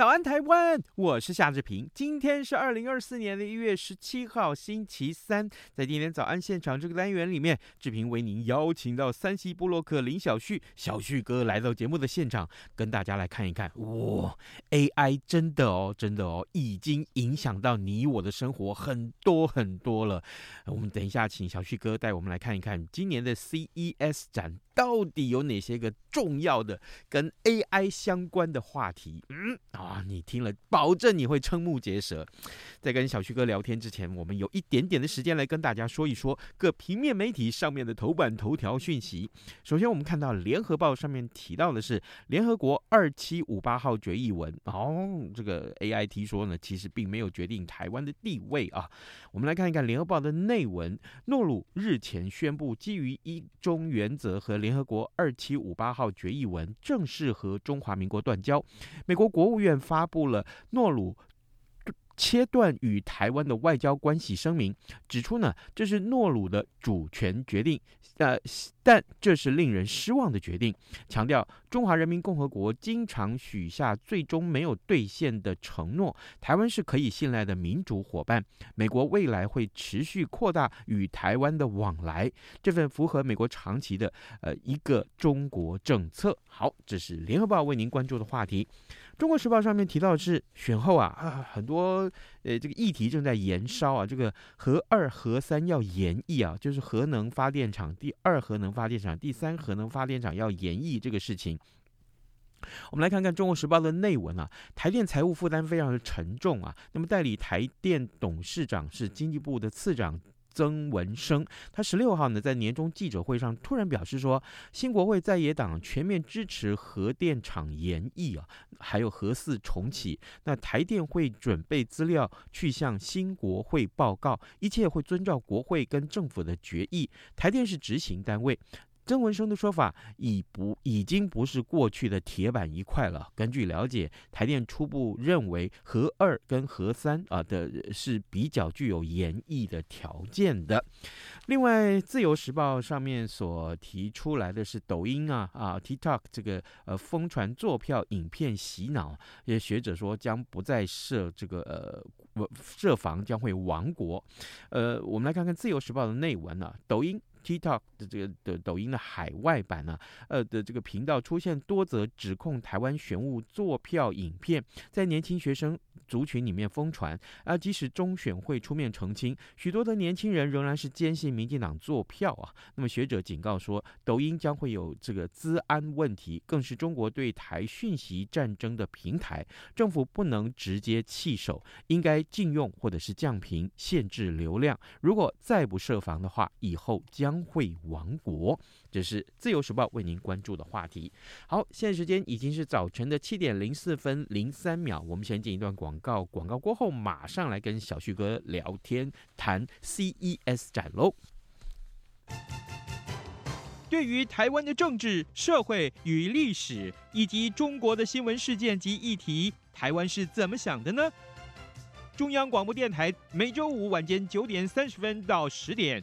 早安，台湾！我是夏志平。今天是二零二四年的一月十七号，星期三。在今天早安现场这个单元里面，志平为您邀请到三西布洛克林小旭，小旭哥来到节目的现场，跟大家来看一看。哇，AI 真的哦，真的哦，已经影响到你我的生活很多很多了。我们等一下请小旭哥带我们来看一看今年的 CES 展。到底有哪些个重要的跟 AI 相关的话题？嗯啊，你听了，保证你会瞠目结舌。在跟小旭哥聊天之前，我们有一点点的时间来跟大家说一说各平面媒体上面的头版头条讯息。首先，我们看到联合报上面提到的是联合国二七五八号决议文。哦，这个 AIT 说呢，其实并没有决定台湾的地位啊。我们来看一看联合报的内文。诺鲁日前宣布，基于一中原则和联联合国二七五八号决议文正式和中华民国断交。美国国务院发布了诺鲁切断与台湾的外交关系声明，指出呢，这是诺鲁的主权决定，呃，但这是令人失望的决定，强调中华人民共和国经常许下最终没有兑现的承诺，台湾是可以信赖的民主伙伴，美国未来会持续扩大与台湾的往来，这份符合美国长期的呃一个中国政策。好，这是联合报为您关注的话题。中国时报上面提到是选后啊啊，很多呃这个议题正在延烧啊，这个核二核三要延役啊，就是核能发电厂第二核能发电厂、第三核能发电厂要延役这个事情。我们来看看中国时报的内文啊，台电财务负担非常的沉重啊，那么代理台电董事长是经济部的次长。曾文生，他十六号呢在年终记者会上突然表示说，新国会在野党全面支持核电厂延役啊，还有核四重启。那台电会准备资料去向新国会报告，一切会遵照国会跟政府的决议。台电是执行单位。曾文生的说法已不已经不是过去的铁板一块了。根据了解，台电初步认为核二跟核三啊的是比较具有延役的条件的。另外，《自由时报》上面所提出来的是抖音啊啊 TikTok 这个呃疯传坐票影片洗脑，有些学者说将不再设这个呃设防将会亡国。呃，我们来看看《自由时报》的内文啊，抖音。TikTok 的这个的抖音的海外版呢，呃的这个频道出现多则指控台湾选务作票影片，在年轻学生族群里面疯传。啊，即使中选会出面澄清，许多的年轻人仍然是坚信民进党作票啊。那么学者警告说，抖音将会有这个资安问题，更是中国对台讯息战争的平台，政府不能直接弃守，应该禁用或者是降频，限制流量。如果再不设防的话，以后将将会亡国，这是自由时报为您关注的话题。好，现在时间已经是早晨的七点零四分零三秒，我们先进一段广告，广告过后马上来跟小旭哥聊天谈 CES 展喽。对于台湾的政治、社会与历史，以及中国的新闻事件及议题，台湾是怎么想的呢？中央广播电台每周五晚间九点三十分到十点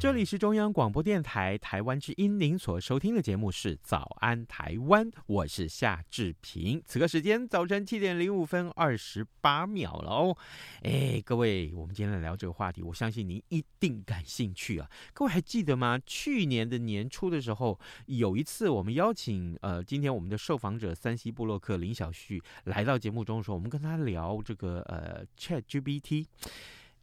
这里是中央广播电台台湾之音，您所收听的节目是《早安台湾》，我是夏志平。此刻时间早晨七点零五分二十八秒了哦。哎，各位，我们今天来聊这个话题，我相信您一定感兴趣啊。各位还记得吗？去年的年初的时候，有一次我们邀请呃，今天我们的受访者三 C 布洛克林小旭来到节目中的时候，我们跟他聊这个呃 ChatGPT。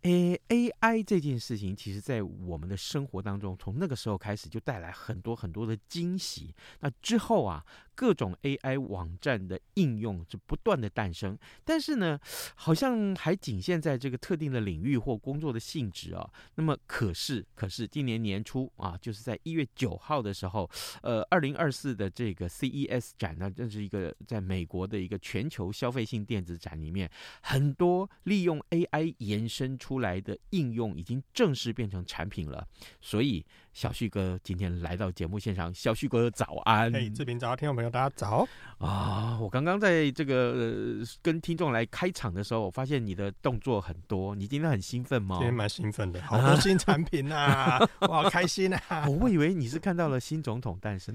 A I 这件事情，其实，在我们的生活当中，从那个时候开始就带来很多很多的惊喜。那之后啊。各种 AI 网站的应用是不断的诞生，但是呢，好像还仅限在这个特定的领域或工作的性质啊。那么，可是，可是今年年初啊，就是在一月九号的时候，呃，二零二四的这个 CES 展呢，这是一个在美国的一个全球消费性电子展里面，很多利用 AI 延伸出来的应用已经正式变成产品了，所以。小旭哥今天来到节目现场，小旭哥早安！嘿，志平早，听众朋友大家早啊！我刚刚在这个、呃、跟听众来开场的时候，我发现你的动作很多，你今天很兴奋吗？今天蛮兴奋的，好多新产品啊，我好开心啊！我以为你是看到了新总统诞生，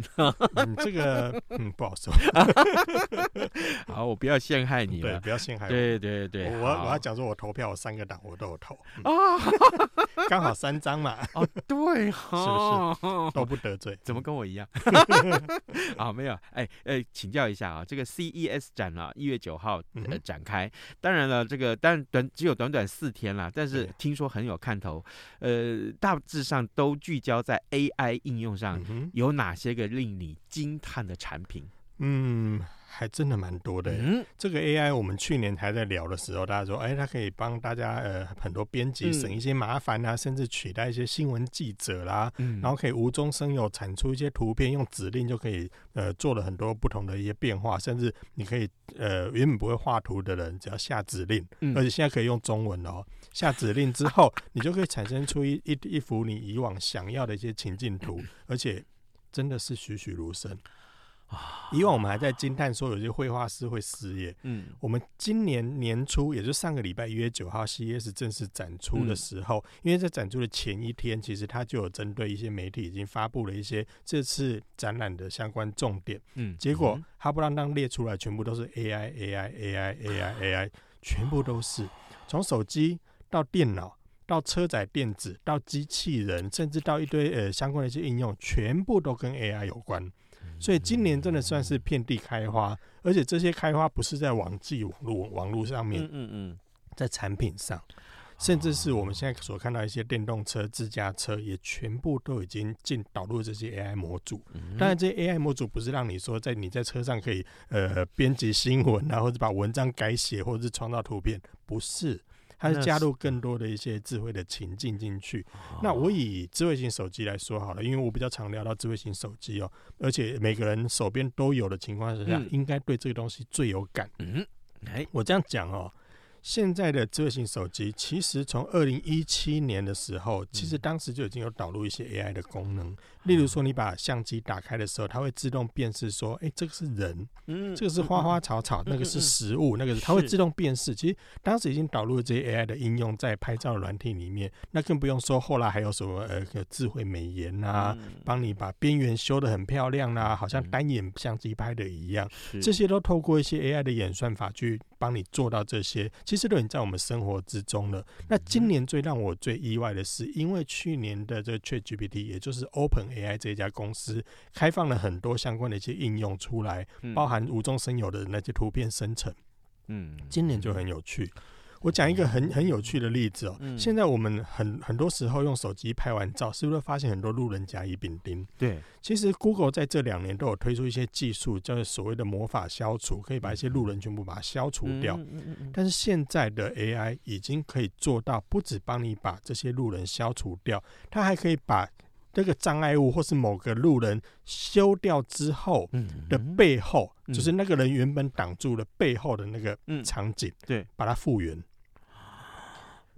嗯，这个嗯不好说。好，我不要陷害你了，对，不要陷害我。对对对，我我要讲说，我投票，我三个党我都有投啊，刚、嗯、好三张嘛。哦，对哈。哦，都不得罪，怎么跟我一样？啊，没有，哎哎，请教一下啊，这个 CES 展啊，一月九号呃展开，当然了，这个但短只有短短四天了，但是听说很有看头，呃，大致上都聚焦在 AI 应用上，有哪些个令你惊叹的产品？嗯。还真的蛮多的。嗯，这个 AI 我们去年还在聊的时候，大家说，哎，它可以帮大家呃很多编辑省一些麻烦啊，甚至取代一些新闻记者啦。嗯，然后可以无中生有产出一些图片，用指令就可以呃做了很多不同的一些变化，甚至你可以呃原本不会画图的人，只要下指令，而且现在可以用中文哦，下指令之后，你就可以产生出一一一幅你以往想要的一些情境图，而且真的是栩栩如生。以往我们还在惊叹说有些绘画师会失业。嗯，我们今年年初，也就是上个礼拜一月九号，CES 正式展出的时候，因为在展出的前一天，其实他就有针对一些媒体已经发布了一些这次展览的相关重点。嗯，结果哈不拉当列出来，全部都是 AI，AI，AI，AI，AI，全部都是从手机到电脑到车载电子到机器人，甚至到一堆呃相关的一些应用，全部都跟 AI 有关。所以今年真的算是遍地开花，而且这些开花不是在网际网络网络上面，嗯嗯，在产品上，甚至是我们现在所看到一些电动车、自驾车，也全部都已经进导入这些 AI 模组。当然，这些 AI 模组不是让你说在你在车上可以呃编辑新闻啊，或者把文章改写，或者是创造图片，不是。它是加入更多的一些智慧的情境进去。那我以智慧型手机来说好了，因为我比较常聊到智慧型手机哦，而且每个人手边都有的情况之下，应该对这个东西最有感。嗯，哎，我这样讲哦。现在的智慧型手机，其实从二零一七年的时候，其实当时就已经有导入一些 AI 的功能。例如说，你把相机打开的时候，它会自动辨识说，哎，这个是人，这个是花花草草，那个是食物，那个是它会自动辨识。其实当时已经导入了这些 AI 的应用在拍照软体里面，那更不用说后来还有什么呃智慧美颜啊，帮你把边缘修得很漂亮啊，好像单眼相机拍的一样，这些都透过一些 AI 的演算法去帮你做到这些。其实都已经在我们生活之中了。那今年最让我最意外的是，因为去年的这个 ChatGPT，也就是 OpenAI 这一家公司开放了很多相关的一些应用出来，包含无中生有的那些图片生成。嗯，今年就很有趣。我讲一个很很有趣的例子哦。现在我们很很多时候用手机拍完照，是不是会发现很多路人甲乙丙丁？对，其实 Google 在这两年都有推出一些技术，叫做所谓的魔法消除，可以把一些路人全部把它消除掉。但是现在的 AI 已经可以做到，不止帮你把这些路人消除掉，它还可以把这个障碍物或是某个路人修掉之后的背后，就是那个人原本挡住了背后的那个场景，对，把它复原。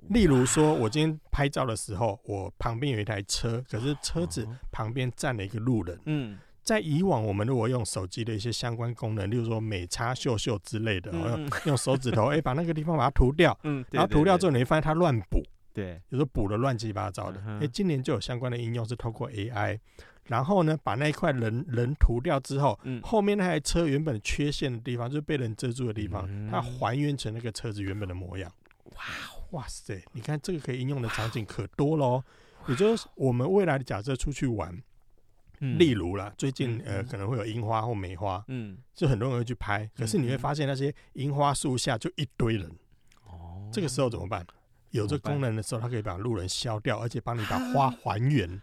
例如说，我今天拍照的时候，我旁边有一台车，可是车子旁边站了一个路人。嗯，在以往我们如果用手机的一些相关功能，例如说美差秀秀之类的，用 用手指头哎把那个地方把它涂掉，嗯，然后涂掉之后你会发现它乱补，对，有时候补的乱七八糟的。哎，今年就有相关的应用是透过 AI。然后呢，把那一块人人涂掉之后，嗯、后面那台车原本缺陷的地方，就是被人遮住的地方，嗯、它还原成那个车子原本的模样。哇哇塞！你看这个可以应用的场景可多喽。也就是我们未来的假设出去玩，嗯、例如啦，最近呃可能会有樱花或梅花，嗯，就很多人会去拍。可是你会发现那些樱花树下就一堆人。哦，这个时候怎么办？有这功能的时候，它可以把路人消掉，而且帮你把花还原。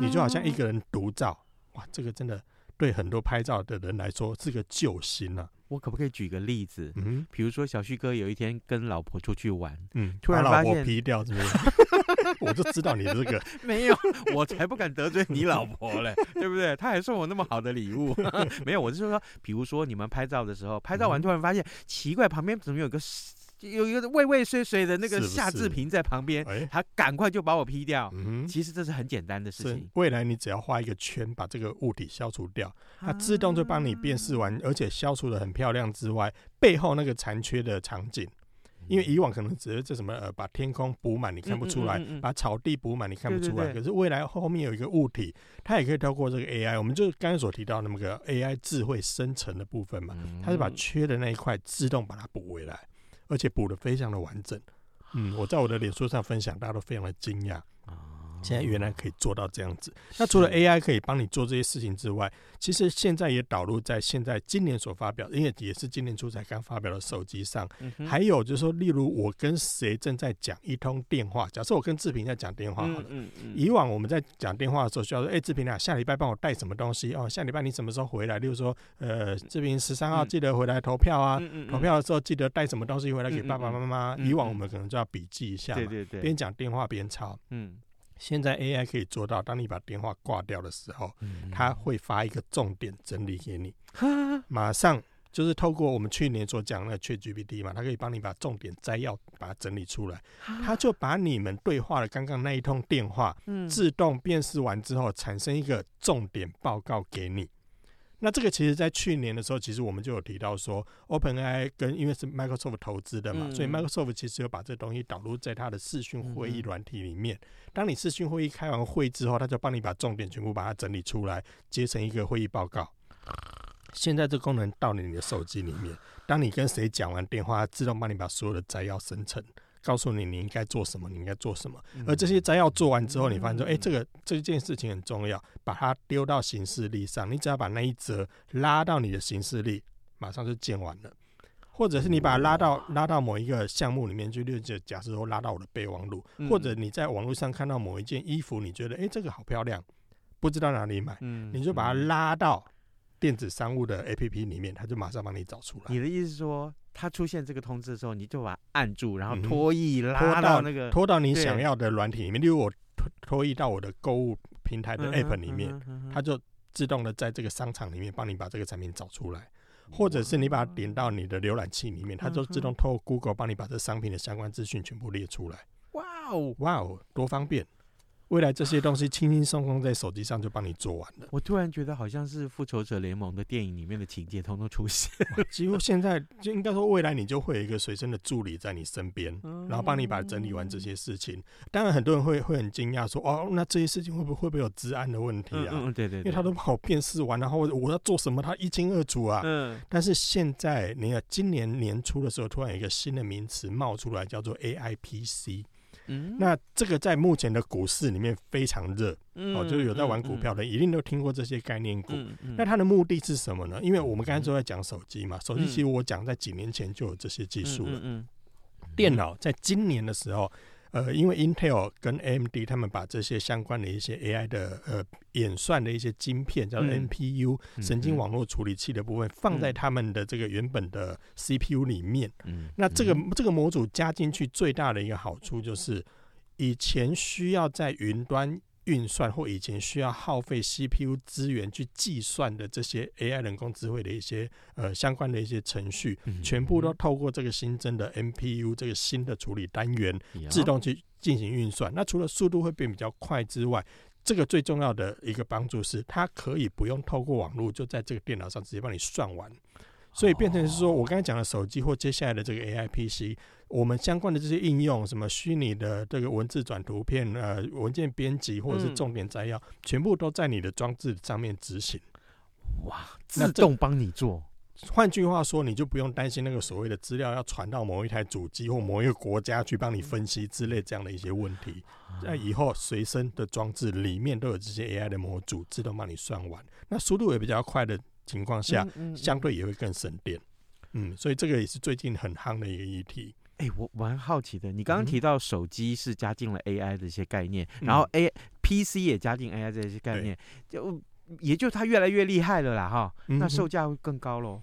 你就好像一个人独照，哇，这个真的对很多拍照的人来说是个救星啊！我可不可以举个例子？嗯，比如说小旭哥有一天跟老婆出去玩，嗯，突然把老婆劈掉，是不是？我就知道你这个 没有，我才不敢得罪你老婆嘞，对不对？他还送我那么好的礼物，没有，我是说，比如说你们拍照的时候，拍照完突然发现、嗯、奇怪，旁边怎么有个？有一个畏畏缩缩的那个夏志平在旁边，他赶快就把我 P 掉。其实这是很简单的事情。未来你只要画一个圈，把这个物体消除掉，它自动就帮你辨识完，而且消除的很漂亮之外，背后那个残缺的场景，因为以往可能只是这什么呃，把天空补满你看不出来，把草地补满你看不出来。可是未来后面有一个物体，它也可以透过这个 AI，我们就刚才所提到那么个 AI 智慧生成的部分嘛，它是把缺的那一块自动把它补回来。而且补的非常的完整，嗯，我在我的脸书上分享，大家都非常的惊讶。现在原来可以做到这样子。那除了 AI 可以帮你做这些事情之外，其实现在也导入在现在今年所发表，因为也是今年初才刚发表的手机上。还有就是说，例如我跟谁正在讲一通电话，假设我跟志平在讲电话好了。以往我们在讲电话的时候，需要说：“哎，志平啊，下礼拜帮我带什么东西哦？下礼拜你什么时候回来？”例如说：“呃，志平十三号记得回来投票啊，投票的时候记得带什么东西回来给爸爸妈妈。”以往我们可能就要笔记一下嘛，对对对，边讲电话边抄。嗯。现在 AI 可以做到，当你把电话挂掉的时候，它会发一个重点整理给你，马上就是透过我们去年所讲的 ChatGPT 嘛，它可以帮你把重点摘要把它整理出来，它就把你们对话的刚刚那一通电话，自动辨识完之后，产生一个重点报告给你。那这个其实，在去年的时候，其实我们就有提到说，OpenAI 跟因为是 Microsoft 投资的嘛，嗯、所以 Microsoft 其实有把这东西导入在它的视讯会议软体里面。嗯、当你视讯会议开完会之后，它就帮你把重点全部把它整理出来，结成一个会议报告。现在这功能到了你的手机里面，当你跟谁讲完电话，它自动帮你把所有的摘要生成。告诉你你应该做什么，你应该做什么。而这些摘要做完之后，你发现说，哎、欸，这个这件事情很重要，把它丢到行事历上。你只要把那一则拉到你的行事历，马上就建完了。或者是你把它拉到拉到某一个项目里面去，就假设说拉到我的备忘录，或者你在网络上看到某一件衣服，你觉得哎、欸，这个好漂亮，不知道哪里买，你就把它拉到电子商务的 APP 里面，它就马上帮你找出来。你的意思是说？它出现这个通知的时候，你就把它按住，然后拖曳拉到那个拖到你想要的软体里面。例如我拖拖曳到我的购物平台的 App 里面，它就自动的在这个商场里面帮你把这个产品找出来。或者是你把它点到你的浏览器里面，它就自动透过 Google 帮你把这商品的相关资讯全部列出来。哇哦，哇哦，多方便！未来这些东西轻轻松松在手机上就帮你做完了。我突然觉得好像是复仇者联盟的电影里面的情节通通出现。几乎现在就应该说，未来你就会有一个随身的助理在你身边，然后帮你把整理完这些事情。当然，很多人会会很惊讶说：“哦，那这些事情会不会会不会有治安的问题啊？”嗯，对对，因为他都帮我辨识完，然后我要做什么，他一清二楚啊。嗯。但是现在，你看今年年初的时候，突然有一个新的名词冒出来，叫做 AIPC。嗯，那这个在目前的股市里面非常热，嗯、哦，就是有在玩股票的，一定都听过这些概念股。那它的目的是什么呢？因为我们刚才都在讲手机嘛，手机其实我讲在几年前就有这些技术了。嗯嗯嗯、电脑在今年的时候。呃，因为 Intel 跟 AMD 他们把这些相关的一些 AI 的呃演算的一些晶片，叫做 NPU、嗯、神经网络处理器的部分，放在他们的这个原本的 CPU 里面。嗯、那这个这个模组加进去最大的一个好处就是，以前需要在云端运算或以前需要耗费 CPU 资源去计算的这些 AI 人工智慧的一些呃相关的一些程序，全部都透过这个新增的 NPU 这个新的处理单元自动去进行运算。那除了速度会变比较快之外，这个最重要的一个帮助是，它可以不用透过网络，就在这个电脑上直接帮你算完。所以变成是说，我刚才讲的手机或接下来的这个 AI PC，我们相关的这些应用，什么虚拟的这个文字转图片、呃文件编辑或者是重点摘要，全部都在你的装置上面执行。哇，自动帮你做。换句话说，你就不用担心那个所谓的资料要传到某一台主机或某一个国家去帮你分析之类这样的一些问题。在以后随身的装置里面都有这些 AI 的模组，自动帮你算完，那速度也比较快的。情况下，相对也会更省电，嗯，所以这个也是最近很夯的一个议题。哎、欸，我蛮好奇的，你刚刚提到手机是加进了 AI 的一些概念，然后 A PC 也加进 AI 这些概念，就也就它越来越厉害了啦，哈，那售价会更高喽。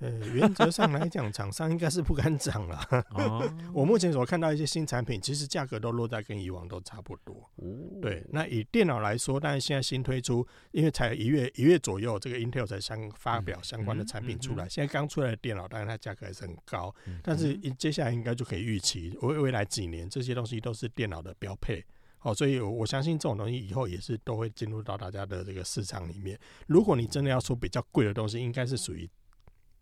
呃，原则上来讲，厂商应该是不敢涨了。哦、我目前所看到一些新产品，其实价格都落在跟以往都差不多。哦、对，那以电脑来说，但是现在新推出，因为才一月一月左右，这个 Intel 才相发表相关的产品出来。嗯嗯嗯、现在刚出来的电脑，当然它价格还是很高，嗯、但是接下来应该就可以预期，未未来几年这些东西都是电脑的标配。好，所以我相信这种东西以后也是都会进入到大家的这个市场里面。如果你真的要说比较贵的东西，应该是属于。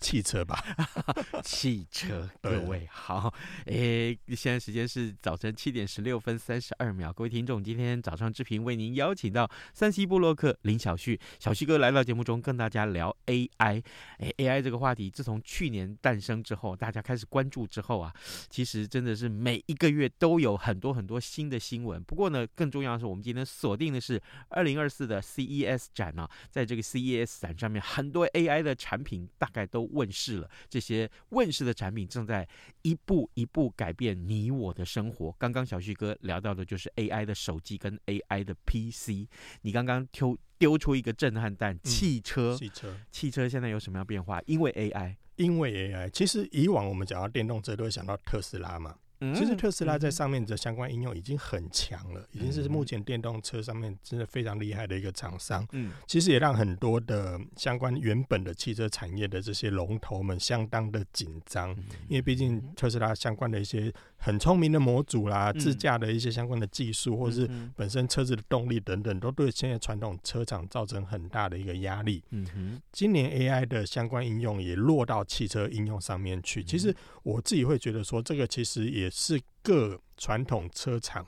汽车吧，汽车，各位好，诶、欸，现在时间是早晨七点十六分三十二秒，各位听众，今天早上志平为您邀请到 3C 布洛克林小旭，小旭哥来到节目中跟大家聊 AI，诶、欸、，AI 这个话题自从去年诞生之后，大家开始关注之后啊，其实真的是每一个月都有很多很多新的新闻。不过呢，更重要的是，我们今天锁定的是二零二四的 CES 展啊，在这个 CES 展上面，很多 AI 的产品大概都。问世了，这些问世的产品正在一步一步改变你我的生活。刚刚小旭哥聊到的就是 AI 的手机跟 AI 的 PC。你刚刚丢丢出一个震撼弹，汽车，汽车，汽车现在有什么样变化？因为 AI，因为 AI。其实以往我们讲到电动车都会想到特斯拉嘛。其实特斯拉在上面的相关应用已经很强了，已经是目前电动车上面真的非常厉害的一个厂商。嗯，其实也让很多的相关原本的汽车产业的这些龙头们相当的紧张，因为毕竟特斯拉相关的一些很聪明的模组啦、自驾的一些相关的技术，或是本身车子的动力等等，都对现在传统车厂造成很大的一个压力。嗯哼，今年 AI 的相关应用也落到汽车应用上面去。其实我自己会觉得说，这个其实也。是各传统车厂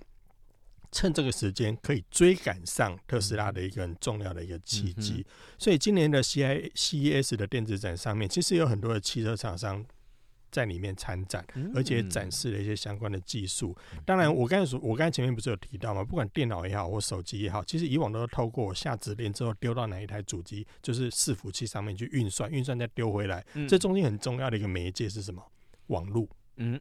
趁这个时间可以追赶上特斯拉的一个很重要的一个契机，所以今年的 C I C E S 的电子展上面，其实有很多的汽车厂商在里面参展，而且展示了一些相关的技术。当然，我刚才说，我刚才前面不是有提到吗？不管电脑也好，或手机也好，其实以往都是透过下指令之后丢到哪一台主机，就是伺服器上面去运算，运算再丢回来。这中间很重要的一个媒介是什么？网络。嗯，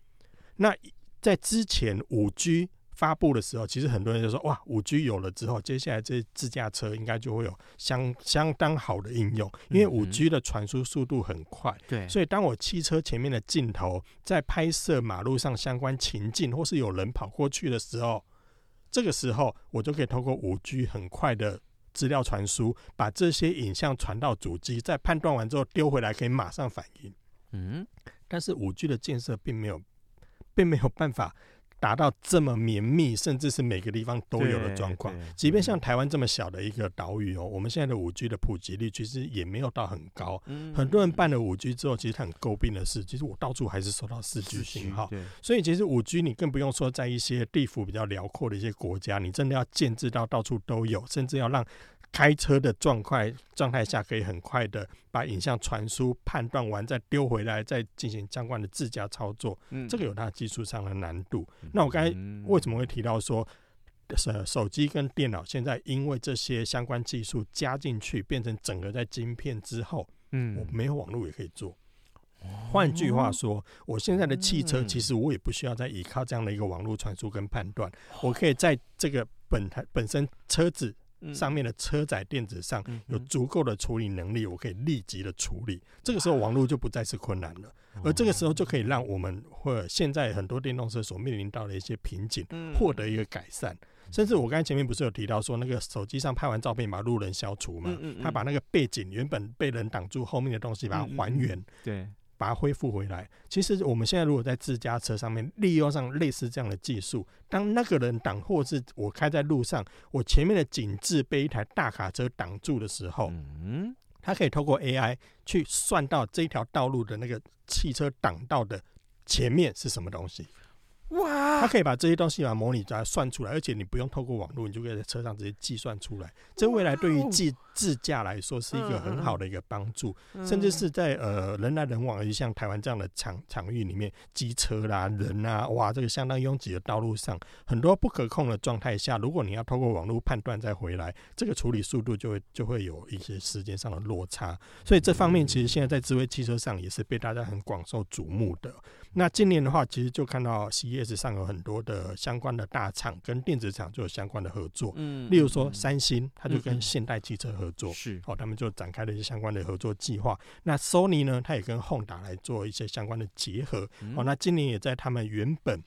那。在之前五 G 发布的时候，其实很多人就说：“哇，五 G 有了之后，接下来这自驾车应该就会有相相当好的应用，因为五 G 的传输速度很快。对，所以当我汽车前面的镜头在拍摄马路上相关情境，或是有人跑过去的时候，这个时候我就可以透过五 G 很快的资料传输，把这些影像传到主机，在判断完之后丢回来，可以马上反应。嗯，但是五 G 的建设并没有。并没有办法达到这么绵密，甚至是每个地方都有的状况。即便像台湾这么小的一个岛屿哦，我们现在的五 G 的普及率其实也没有到很高。很多人办了五 G 之后，其实他很诟病的是，其实我到处还是收到四 G 信号。所以其实五 G 你更不用说在一些地幅比较辽阔的一些国家，你真的要建制到到处都有，甚至要让。开车的状态状态下，可以很快的把影像传输、判断完再丢回来，再进行相关的自驾操作。嗯，这个有它技术上的难度。那我刚才为什么会提到说，手手机跟电脑现在因为这些相关技术加进去，变成整个在晶片之后，嗯，我没有网络也可以做。换句话说，我现在的汽车其实我也不需要再依靠这样的一个网络传输跟判断，我可以在这个本台本身车子。上面的车载电子上有足够的处理能力，我可以立即的处理。这个时候网络就不再是困难了，而这个时候就可以让我们或现在很多电动车所面临到的一些瓶颈获得一个改善。甚至我刚才前面不是有提到说，那个手机上拍完照片把路人消除嘛？他把那个背景原本被人挡住后面的东西把它还原，对，把它恢复回来。其实我们现在如果在自家车上面利用上类似这样的技术，当那个人挡，或是我开在路上，我前面的景致被一台大卡车挡住的时候，嗯，它可以透过 AI 去算到这条道路的那个汽车挡道的前面是什么东西。哇！它可以把这些东西把模拟出来算出来，而且你不用透过网络，你就可以在车上直接计算出来。这未来对于自自驾来说是一个很好的一个帮助，甚至是在呃人来人往，而且像台湾这样的场场域里面，机车啦、人啊，哇，这个相当拥挤的道路上，很多不可控的状态下，如果你要透过网络判断再回来，这个处理速度就会就会有一些时间上的落差。所以这方面其实现在在智慧汽车上也是被大家很广受瞩目的。那今年的话，其实就看到 CES 上有很多的相关的大厂跟电子厂就有相关的合作。嗯，例如说三星，它就跟现代汽车合作，是哦，他们就展开了一些相关的合作计划。那 Sony 呢，它也跟 Honda 来做一些相关的结合。哦，那今年也在他们原本。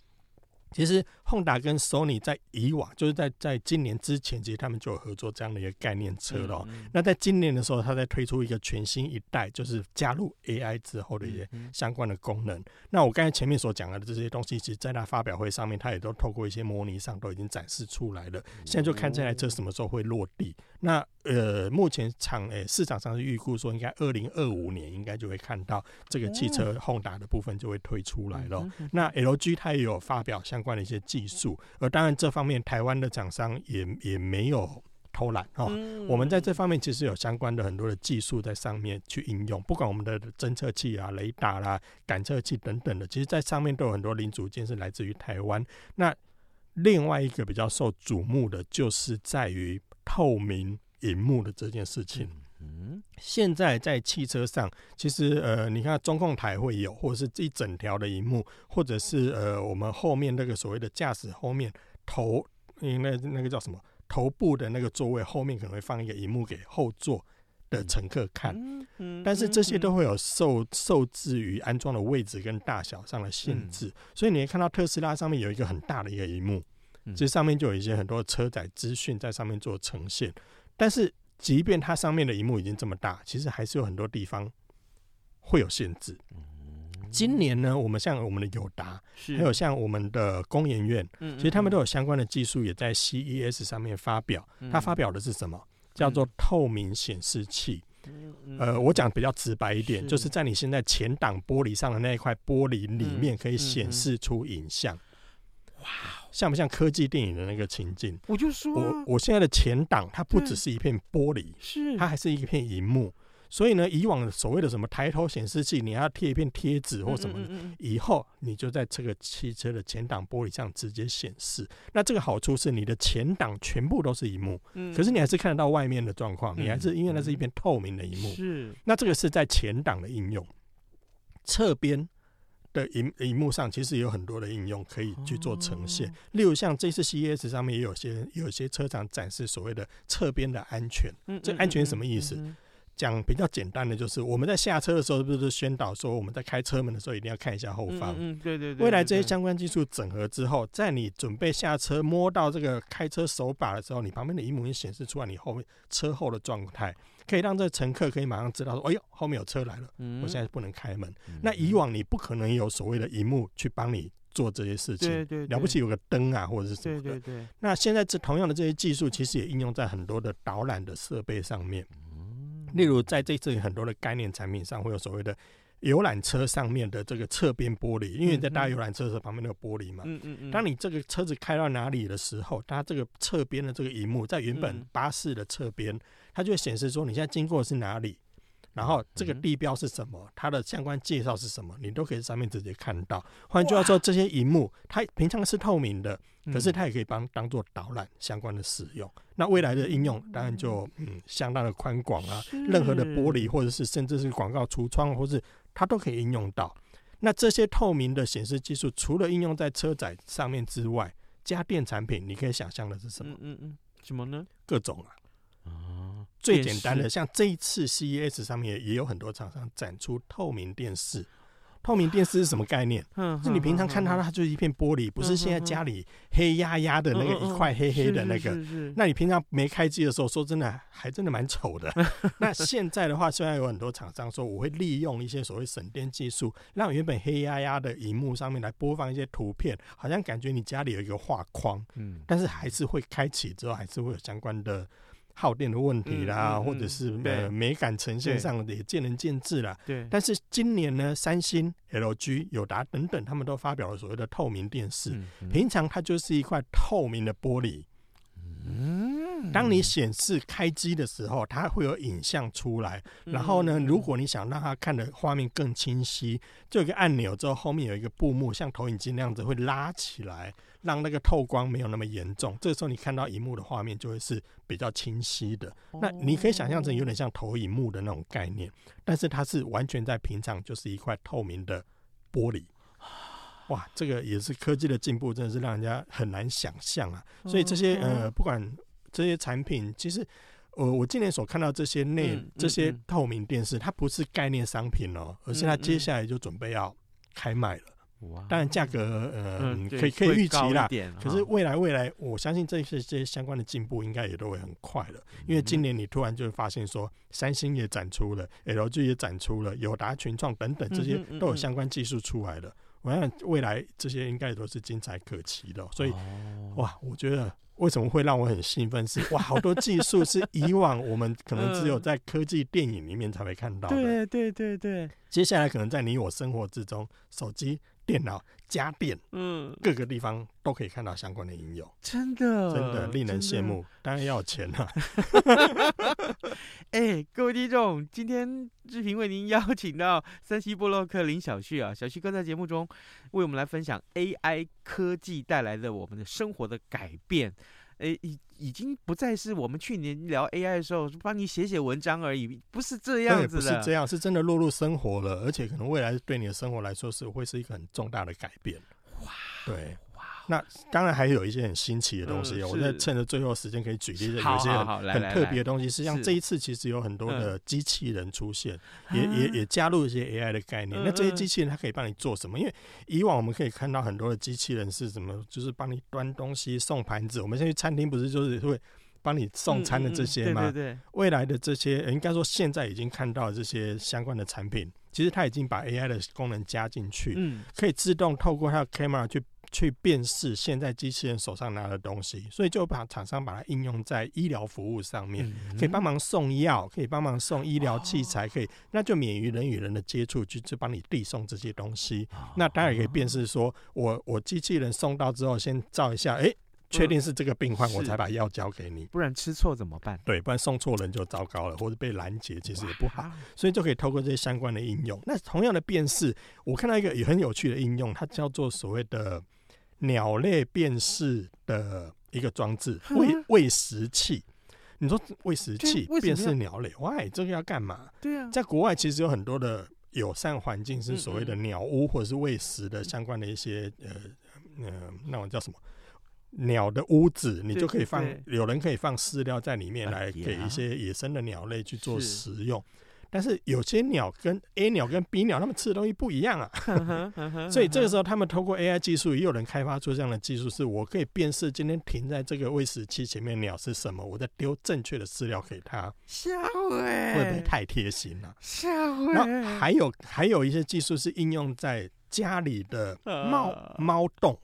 其实，Honda 跟 Sony 在以往就是在在今年之前，其实他们就有合作这样的一个概念车了。嗯嗯、那在今年的时候，它在推出一个全新一代，就是加入 AI 之后的一些相关的功能。那我刚才前面所讲的这些东西，其实在它发表会上面，它也都透过一些模拟上都已经展示出来了。现在就看这台车什么时候会落地。那呃，目前厂诶、欸、市场上是预估说，应该二零二五年应该就会看到这个汽车 Honda 的部分就会推出来了。那 LG 它也有发表相关的一些技术，而当然这方面台湾的厂商也也没有偷懒哦。我们在这方面其实有相关的很多的技术在上面去应用，不管我们的侦测器啊、雷达啦、感测器等等的，其实在上面都有很多零组件是来自于台湾。那另外一个比较受瞩目的就是在于。透明荧幕的这件事情，嗯，现在在汽车上，其实呃，你看中控台会有，或者是一整条的荧幕，或者是呃，我们后面那个所谓的驾驶后面头，那那个叫什么？头部的那个座位后面可能会放一个荧幕给后座的乘客看，嗯但是这些都会有受受制于安装的位置跟大小上的限制，所以你会看到特斯拉上面有一个很大的一个荧幕。其实上面就有一些很多车载资讯在上面做呈现，但是即便它上面的荧幕已经这么大，其实还是有很多地方会有限制。今年呢，我们像我们的友达，还有像我们的工研院，其实他们都有相关的技术也在 CES 上面发表。它发表的是什么？叫做透明显示器。呃，我讲比较直白一点，就是在你现在前挡玻璃上的那一块玻璃里面，可以显示出影像。哇！像不像科技电影的那个情境？我就说，我我现在的前挡它不只是一片玻璃，是它还是一片荧幕。所以呢，以往所谓的什么抬头显示器，你要贴一片贴纸或什么，以后你就在这个汽车的前挡玻璃上直接显示。那这个好处是你的前挡全部都是荧幕，可是你还是看得到外面的状况，你还是因为那是一片透明的荧幕。是，那这个是在前挡的应用，侧边。的荧荧幕上其实有很多的应用可以去做呈现，例如像这次 CES 上面也有些有些车厂展示所谓的侧边的安全。这安全什么意思？讲比较简单的就是我们在下车的时候，是不是宣导说我们在开车门的时候一定要看一下后方？嗯，对对对。未来这些相关技术整合之后，在你准备下车摸到这个开车手把的时候，你旁边的荧幕会显示出来你后面车后的状态。可以让这乘客可以马上知道说，哎呦，后面有车来了，我现在不能开门。那以往你不可能有所谓的荧幕去帮你做这些事情，了不起有个灯啊或者是什么的。那现在这同样的这些技术，其实也应用在很多的导览的设备上面。例如在这次很多的概念产品上，会有所谓的游览车上面的这个侧边玻璃，因为在搭游览车的旁边那个玻璃嘛。当你这个车子开到哪里的时候，它这个侧边的这个荧幕在原本巴士的侧边。它就会显示说你现在经过的是哪里，然后这个地标是什么，它的相关介绍是什么，你都可以在上面直接看到。换句话说，这些荧幕它平常是透明的，可是它也可以帮当做导览相关的使用。那未来的应用当然就嗯相当的宽广啊，任何的玻璃或者是甚至是广告橱窗，或是它都可以应用到。那这些透明的显示技术，除了应用在车载上面之外，家电产品你可以想象的是什么？嗯嗯，什么呢？各种啊。最简单的，像这一次 CES 上面也有很多厂商展出透明电视，透明电视是什么概念？嗯，就你平常看它，它就是一片玻璃，不是现在家里黑压压的那个一块黑黑的那个。那你平常没开机的时候，说真的，还真的蛮丑的。那现在的话，虽然有很多厂商说我会利用一些所谓省电技术，让原本黑压压的荧幕上面来播放一些图片，好像感觉你家里有一个画框，嗯，但是还是会开启之后，还是会有相关的。耗电的问题啦，或者是呃美感呈现上的也见仁见智啦。对。但是今年呢，三星、LG、友达等等，他们都发表了所谓的透明电视。平常它就是一块透明的玻璃。嗯。当你显示开机的时候，它会有影像出来。然后呢，如果你想让它看的画面更清晰，就有一个按钮之后，后面有一个布幕，像投影机那样子会拉起来。让那个透光没有那么严重，这个时候你看到荧幕的画面就会是比较清晰的。那你可以想象成有点像投影幕的那种概念，但是它是完全在平常就是一块透明的玻璃。哇，这个也是科技的进步，真的是让人家很难想象啊！所以这些呃，不管这些产品，其实呃，我今年所看到这些内这些透明电视，它不是概念商品哦，而是它接下来就准备要开卖了。当然，价格呃、嗯、可以可以预期啦。可是未来未来，我相信这些这些相关的进步应该也都会很快了。因为今年你突然就会发现说，三星也展出了，LG 也展出了，友达、群创等等这些都有相关技术出来了。我想未来这些应该都是精彩可期的。所以，哇，我觉得为什么会让我很兴奋是哇，好多技术是以往我们可能只有在科技电影里面才会看到的。对对对对。接下来可能在你我生活之中，手机。电脑、家电，嗯，各个地方都可以看到相关的应用，真的，真的令人羡慕。当然要有钱了。哎、欸，各位听众，今天志平为您邀请到三西布洛克林小旭啊，小旭哥在节目中为我们来分享 AI 科技带来的我们的生活的改变。诶，已已经不再是我们去年聊 AI 的时候帮你写写文章而已，不是这样子的，不是这样，是真的落入生活了，而且可能未来对你的生活来说是会是一个很重大的改变。哇，对。那当然还有一些很新奇的东西，我在趁着最后时间可以举例，有一些很很特别的东西。实际上这一次其实有很多的机器人出现，也也也加入一些 AI 的概念。那这些机器人它可以帮你做什么？因为以往我们可以看到很多的机器人是什么，就是帮你端东西、送盘子。我们现在去餐厅不是就是会帮你送餐的这些吗？对对。未来的这些应该说现在已经看到这些相关的产品，其实它已经把 AI 的功能加进去，可以自动透过它的 camera 去。去辨识现在机器人手上拿的东西，所以就把厂商把它应用在医疗服务上面，可以帮忙送药，可以帮忙送医疗器材，可以那就免于人与人的接触，就就帮你递送这些东西。那当然也可以辨识说，我我机器人送到之后，先照一下，哎。确定是这个病患，我才把药交给你，不然吃错怎么办？对，不然送错人就糟糕了，或者被拦截，其实也不好。所以就可以透过这些相关的应用。那同样的辨识，我看到一个也很有趣的应用，它叫做所谓的鸟类辨识的一个装置，喂喂食器。你说喂食器辨识鸟类，喂，这个要干嘛？对啊，在国外其实有很多的友善环境，是所谓的鸟屋或者是喂食的相关的一些呃呃，那种叫什么？鸟的屋子，你就可以放，有人可以放饲料在里面来给一些野生的鸟类去做食用。是，但是有些鸟跟 A 鸟跟 B 鸟，它们吃的东西不一样啊。所以这个时候，他们透过 AI 技术，也有人开发出这样的技术，是我可以辨识今天停在这个喂食器前面鸟是什么，我在丢正确的饲料给它。笑哎，会不会太贴心了？笑哎。然后还有还有一些技术是应用在家里的猫猫洞，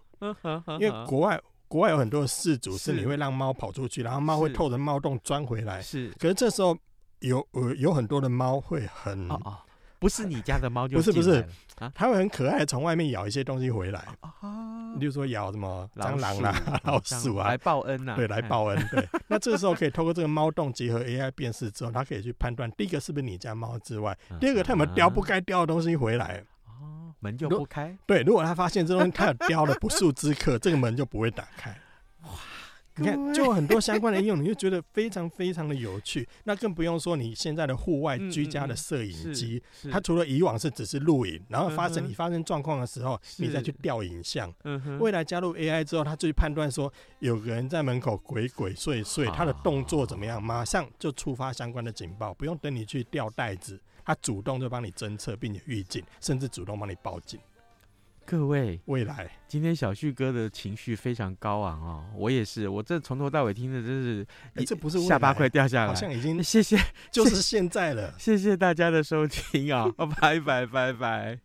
因为国外。国外有很多的饲主是你会让猫跑出去，然后猫会透着猫洞钻回来。是，可是这时候有呃有很多的猫会很哦哦，不是你家的猫就不是不是啊，它会很可爱从外面咬一些东西回来啊，比如说咬什么蟑螂啦、老鼠啊 来报恩呐，对，来报恩。对，那这个时候可以透过这个猫洞结合 AI 辨识之后，它可以去判断第一个是不是你家猫之外，第二个它有没有叼不该叼的东西回来。门就不开。对，如果他发现这东西他有叼了不速之客，这个门就不会打开。哇，你看，就有很多相关的应用，你就觉得非常非常的有趣。那更不用说你现在的户外居家的摄影机，它除了以往是只是录影，然后发生你发生状况的时候，你再去调影像。未来加入 AI 之后，它就去判断说有个人在门口鬼鬼祟祟，他的动作怎么样，马上就触发相关的警报，不用等你去调袋子。它主动就帮你侦测，并且预警，甚至主动帮你报警。各位，未来今天小旭哥的情绪非常高昂哦，我也是，我这从头到尾听的真是，欸、这不是下巴快掉下来，好像已经谢谢，就是现在了，谢谢大家的收听啊，拜拜拜拜。